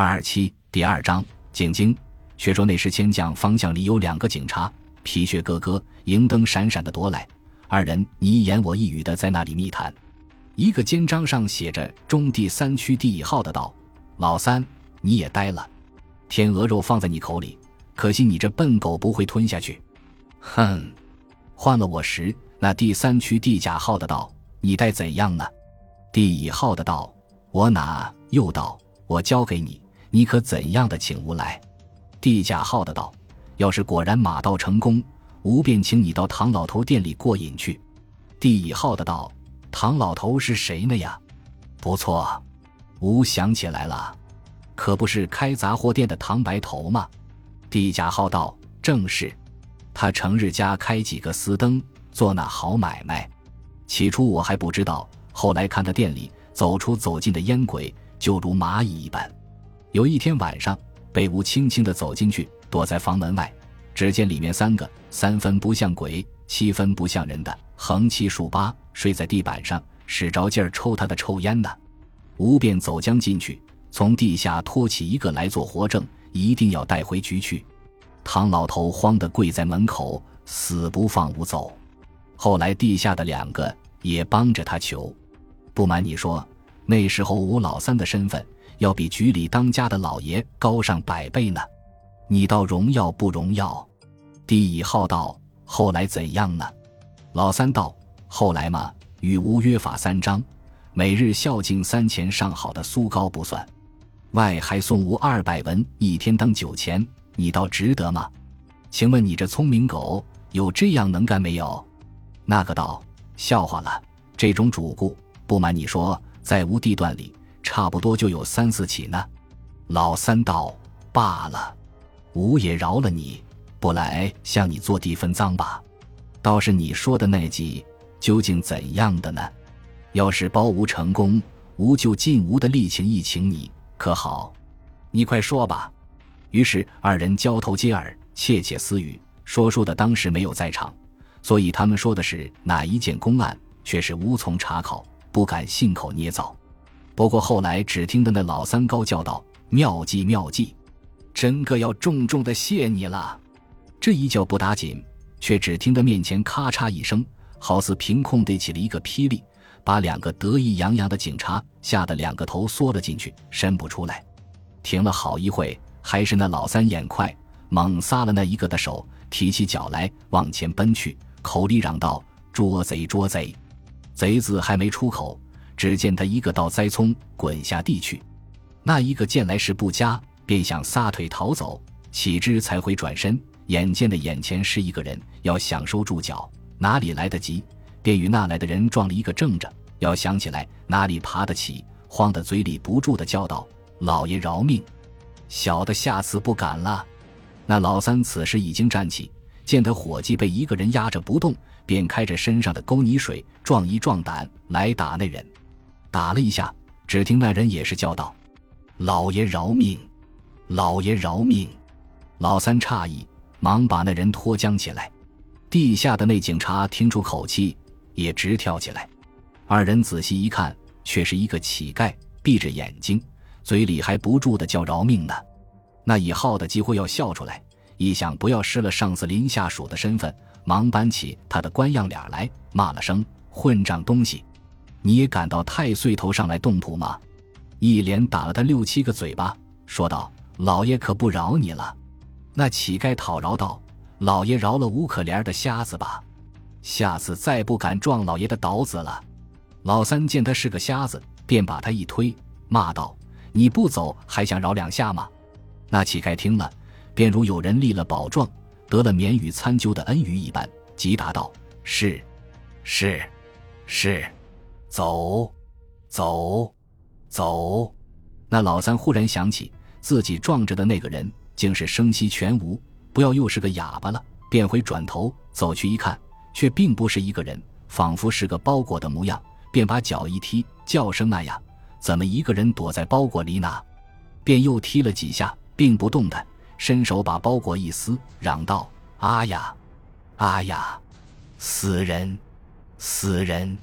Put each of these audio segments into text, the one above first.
二二七第二章警经。却说那时千将方向里有两个警察，皮靴咯咯，银灯闪闪的夺来。二人你一言我一语的在那里密谈。一个肩章上写着“中第三区第一号”的道：“老三，你也呆了。天鹅肉放在你口里，可惜你这笨狗不会吞下去。哼，换了我时，那第三区地甲号的道，你待怎样呢？第乙号的道，我哪又道，我交给你。”你可怎样的请吾来？地甲号的道：“要是果然马到成功，吾便请你到唐老头店里过瘾去。”地乙号的道：“唐老头是谁呢呀？”不错，吾想起来了，可不是开杂货店的唐白头吗？地甲号道：“正是，他成日家开几个私灯，做那好买卖。起初我还不知道，后来看他店里走出走进的烟鬼，就如蚂蚁一般。”有一天晚上，被吴轻轻地走进去，躲在房门外，只见里面三个三分不像鬼，七分不像人的横七竖八睡在地板上，使着劲儿抽他的臭烟呢。吴便走将进去，从地下拖起一个来做活证，一定要带回局去。唐老头慌得跪在门口，死不放吴走。后来地下的两个也帮着他求。不瞒你说，那时候吴老三的身份。要比局里当家的老爷高上百倍呢，你倒荣耀不荣耀？帝乙号道：“后来怎样呢？”老三道：“后来嘛，与吾约法三章，每日孝敬三钱上好的酥糕不算，外还送吾二百文，一天当酒钱，你倒值得吗？请问你这聪明狗有这样能干没有？”那个道：“笑话了，这种主顾，不瞒你说，在吾地段里。”差不多就有三四起呢，老三道罢了，吾也饶了你，不来向你做地分赃吧。倒是你说的那计，究竟怎样的呢？要是包吾成功，吾就尽吾的力请一请你，可好？你快说吧。于是二人交头接耳，窃窃私语。说书的当时没有在场，所以他们说的是哪一件公案，却是无从查考，不敢信口捏造。不过后来只听得那老三高叫道：“妙计妙计，真个要重重的谢你了。”这一叫不打紧，却只听得面前咔嚓一声，好似凭空堆起了一个霹雳，把两个得意洋洋的警察吓得两个头缩了进去，伸不出来。停了好一会，还是那老三眼快，猛撒了那一个的手，提起脚来往前奔去，口里嚷道：“捉贼捉贼！”贼字还没出口。只见他一个倒栽葱，滚下地去。那一个见来势不佳，便想撒腿逃走，岂知才回转身，眼见的眼前是一个人，要想收住脚，哪里来得及？便与那来的人撞了一个正着。要想起来，哪里爬得起？慌得嘴里不住的叫道：“老爷饶命！小的下次不敢了。”那老三此时已经站起，见他伙计被一个人压着不动，便开着身上的沟泥水壮一壮胆来打那人。打了一下，只听那人也是叫道：“老爷饶命！老爷饶命！”老三诧异，忙把那人拖将起来。地下的那警察听出口气，也直跳起来。二人仔细一看，却是一个乞丐，闭着眼睛，嘴里还不住的叫饶命呢。那以后的几乎要笑出来，一想不要失了上司林下属的身份，忙搬起他的官样脸来，骂了声混账东西。你也敢到太岁头上来动土吗？一连打了他六七个嘴巴，说道：“老爷可不饶你了。”那乞丐讨饶道：“老爷饶了无可怜的瞎子吧，下次再不敢撞老爷的刀子了。”老三见他是个瞎子，便把他一推，骂道：“你不走，还想饶两下吗？”那乞丐听了，便如有人立了宝状，得了免予参究的恩于一般，急答道：“是，是，是。”走，走，走！那老三忽然想起自己撞着的那个人，竟是声息全无，不要又是个哑巴了，便回转头走去一看，却并不是一个人，仿佛是个包裹的模样，便把脚一踢，叫声那样，怎么一个人躲在包裹里呢？便又踢了几下，并不动弹，伸手把包裹一撕，嚷道：“啊呀，啊呀，死人，死人！”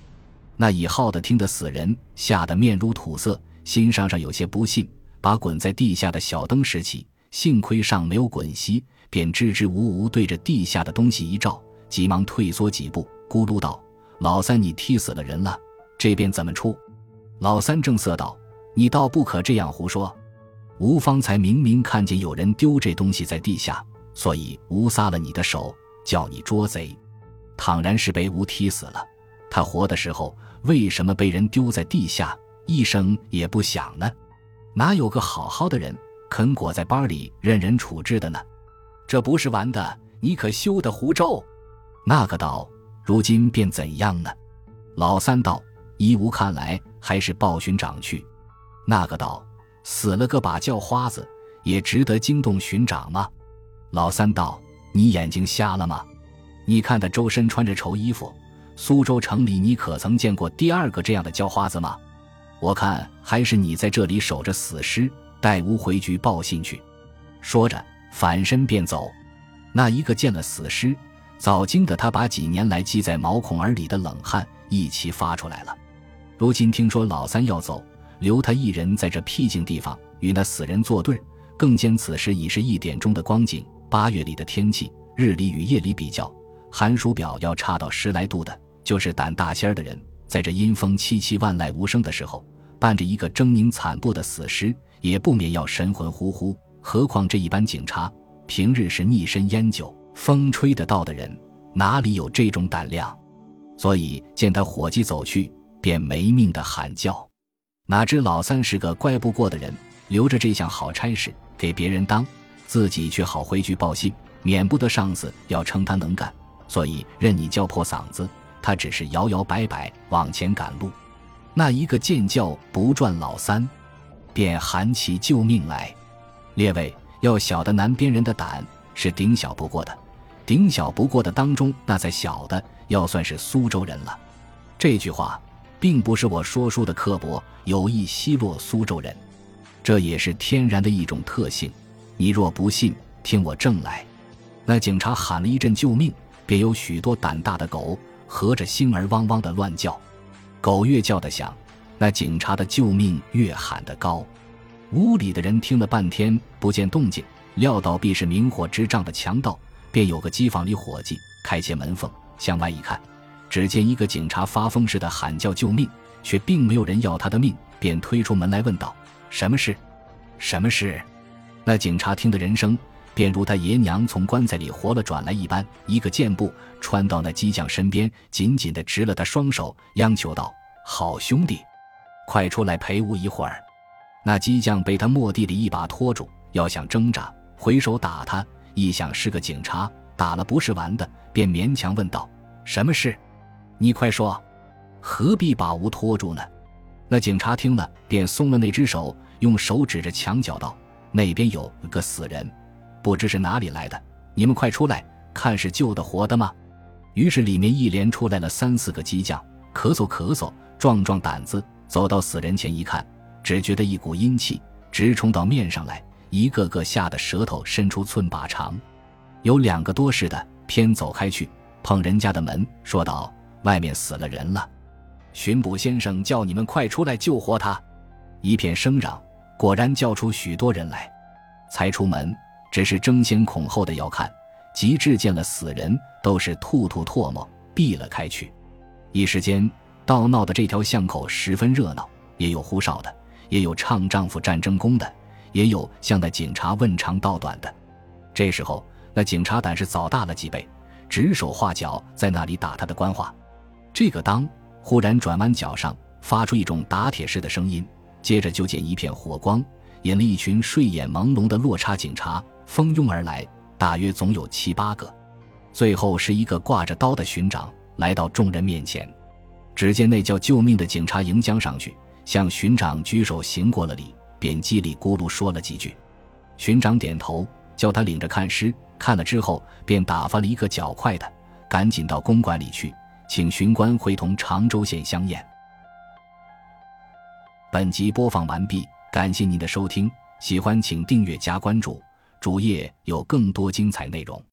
那以号的听得死人吓得面如土色，心上上有些不信，把滚在地下的小灯拾起，幸亏上没有滚熄，便支支吾吾对着地下的东西一照，急忙退缩几步，咕噜道：“老三，你踢死了人了，这边怎么出？”老三正色道：“你倒不可这样胡说。吴方才明明看见有人丢这东西在地下，所以吴撒了你的手，叫你捉贼。倘然是被吴踢死了，他活的时候为什么被人丢在地下，一声也不响呢？哪有个好好的人肯裹在包里任人处置的呢？这不是玩的，你可休得胡诌。”那个道：“如今便怎样呢？”老三道：“依吾看来。”还是报巡长去。那个道：“死了个把叫花子，也值得惊动巡长吗？”老三道：“你眼睛瞎了吗？你看他周身穿着绸衣服，苏州城里你可曾见过第二个这样的叫花子吗？我看还是你在这里守着死尸，待吾回局报信去。”说着反身便走。那一个见了死尸，早惊得他把几年来积在毛孔耳里的冷汗一齐发出来了。如今听说老三要走，留他一人在这僻静地方与那死人作对，更兼此时已是一点钟的光景。八月里的天气，日里与夜里比较，寒暑表要差到十来度的，就是胆大仙儿的人，在这阴风凄凄、万籁无声的时候，伴着一个狰狞惨怖的死尸，也不免要神魂呼呼。何况这一般警察，平日是逆身烟酒，风吹得到的人，哪里有这种胆量？所以见他伙计走去。便没命的喊叫，哪知老三是个乖不过的人，留着这项好差事给别人当，自己却好回去报信，免不得上司要称他能干，所以任你叫破嗓子，他只是摇摇摆摆往前赶路。那一个见叫不转老三，便喊起救命来。列位要晓得南边人的胆是顶小不过的，顶小不过的当中那再小的，要算是苏州人了。这句话。并不是我说书的刻薄，有意奚落苏州人，这也是天然的一种特性。你若不信，听我正来。那警察喊了一阵救命，便有许多胆大的狗合着星儿汪汪的乱叫。狗越叫得响，那警察的救命越喊得高。屋里的人听了半天不见动静，料到必是明火执仗的强盗，便有个机房里伙计开些门缝，向外一看。只见一个警察发疯似的喊叫救命，却并没有人要他的命，便推出门来问道：“什么事？什么事？”那警察听的人声，便如他爷娘从棺材里活了转来一般，一个箭步穿到那机匠身边，紧紧地执了他双手，央求道：“好兄弟，快出来陪吾一会儿。”那机匠被他蓦地里一把拖住，要想挣扎，回手打他，一想是个警察，打了不是玩的，便勉强问道：“什么事？”你快说，何必把吾拖住呢？那警察听了，便松了那只手，用手指着墙角道：“那边有个死人，不知是哪里来的。你们快出来，看是救的活的吗？”于是里面一连出来了三四个机匠，咳嗽咳嗽，壮壮胆子，走到死人前一看，只觉得一股阴气直冲到面上来，一个个吓得舌头伸出寸把长。有两个多事的，偏走开去，碰人家的门，说道。外面死了人了，巡捕先生叫你们快出来救活他。一片声嚷，果然叫出许多人来。才出门，只是争先恐后的要看，及至见了死人，都是吐吐唾沫，避了开去。一时间，道闹的这条巷口十分热闹，也有呼哨的，也有唱丈夫战争功的，也有向那警察问长道短的。这时候，那警察胆是早大了几倍，指手画脚在那里打他的官话。这个当忽然转弯，角上发出一种打铁似的声音，接着就见一片火光，引了一群睡眼朦胧的落差警察蜂拥而来，大约总有七八个。最后是一个挂着刀的巡长来到众人面前，只见那叫救命的警察迎将上去，向巡长举手行过了礼，便叽里咕噜说了几句。巡长点头，叫他领着看尸，看了之后便打发了一个较快的，赶紧到公馆里去。请巡官会同常州县相验。本集播放完毕，感谢您的收听，喜欢请订阅加关注，主页有更多精彩内容。